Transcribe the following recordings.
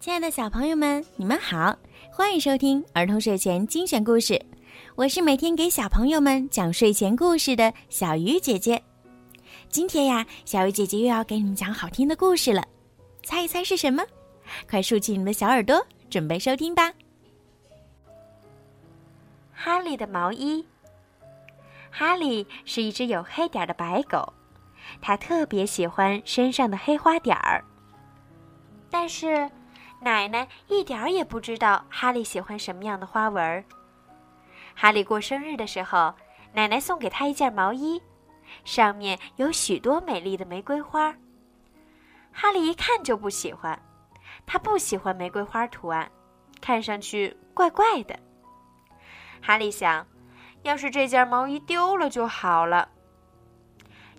亲爱的小朋友们，你们好，欢迎收听儿童睡前精选故事。我是每天给小朋友们讲睡前故事的小鱼姐姐。今天呀，小鱼姐姐又要给你们讲好听的故事了，猜一猜是什么？快竖起你们的小耳朵，准备收听吧。哈利的毛衣。哈利是一只有黑点的白狗，它特别喜欢身上的黑花点儿。但是，奶奶一点儿也不知道哈利喜欢什么样的花纹。哈利过生日的时候，奶奶送给他一件毛衣，上面有许多美丽的玫瑰花。哈利一看就不喜欢，他不喜欢玫瑰花图案，看上去怪怪的。哈利想，要是这件毛衣丢了就好了。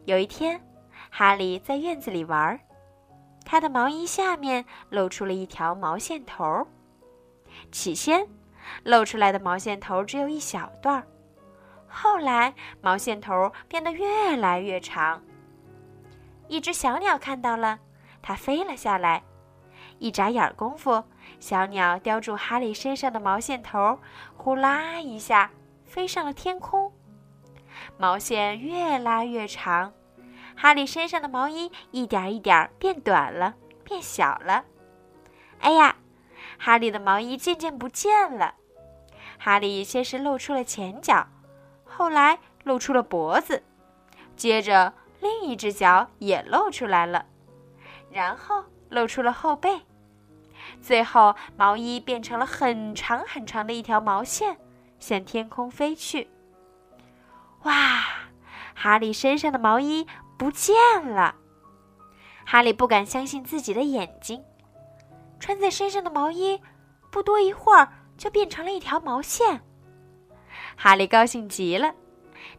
有一天，哈利在院子里玩儿。他的毛衣下面露出了一条毛线头。起先，露出来的毛线头只有一小段儿，后来毛线头变得越来越长。一只小鸟看到了，它飞了下来。一眨眼功夫，小鸟叼住哈利身上的毛线头，呼啦一下飞上了天空。毛线越拉越长。哈利身上的毛衣一点一点变短了，变小了。哎呀，哈利的毛衣渐渐不见了。哈利先是露出了前脚，后来露出了脖子，接着另一只脚也露出来了，然后露出了后背，最后毛衣变成了很长很长的一条毛线，向天空飞去。哇，哈利身上的毛衣。不见了！哈利不敢相信自己的眼睛，穿在身上的毛衣不多一会儿就变成了一条毛线。哈利高兴极了，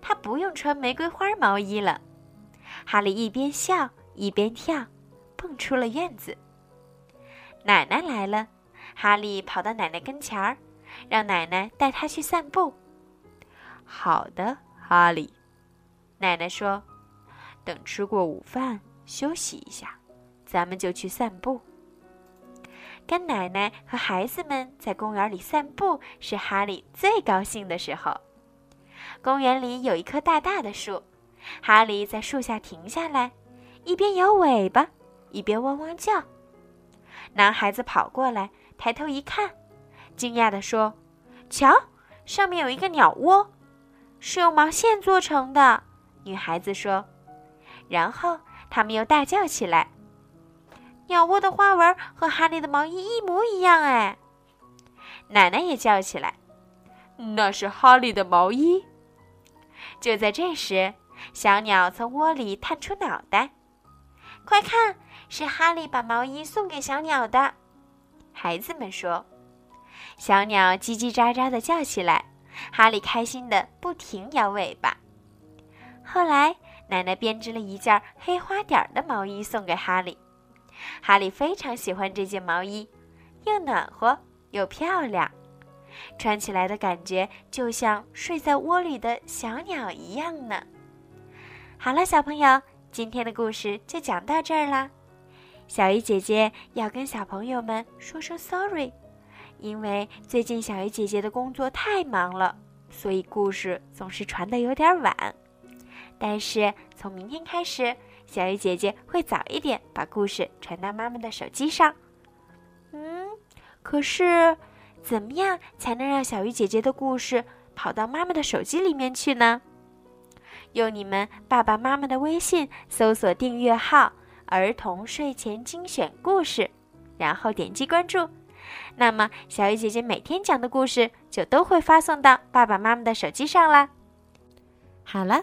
他不用穿玫瑰花毛衣了。哈利一边笑一边跳，蹦出了院子。奶奶来了，哈利跑到奶奶跟前儿，让奶奶带他去散步。好的，哈利，奶奶说。等吃过午饭，休息一下，咱们就去散步。跟奶奶和孩子们在公园里散步是哈利最高兴的时候。公园里有一棵大大的树，哈利在树下停下来，一边摇尾巴，一边汪汪叫。男孩子跑过来，抬头一看，惊讶地说：“瞧，上面有一个鸟窝，是用毛线做成的。”女孩子说。然后他们又大叫起来：“鸟窝的花纹和哈利的毛衣一模一样！”哎，奶奶也叫起来：“那是哈利的毛衣！”就在这时，小鸟从窝里探出脑袋：“快看，是哈利把毛衣送给小鸟的。”孩子们说：“小鸟叽叽喳喳的叫起来，哈利开心的不停摇尾巴。”后来。奶奶编织了一件黑花点的毛衣送给哈利，哈利非常喜欢这件毛衣，又暖和又漂亮，穿起来的感觉就像睡在窝里的小鸟一样呢。好了，小朋友，今天的故事就讲到这儿啦。小鱼姐姐要跟小朋友们说声 sorry，因为最近小鱼姐姐的工作太忙了，所以故事总是传的有点晚。但是从明天开始，小鱼姐姐会早一点把故事传到妈妈的手机上。嗯，可是怎么样才能让小鱼姐姐的故事跑到妈妈的手机里面去呢？用你们爸爸妈妈的微信搜索订阅号“儿童睡前精选故事”，然后点击关注，那么小鱼姐姐每天讲的故事就都会发送到爸爸妈妈的手机上啦。好了。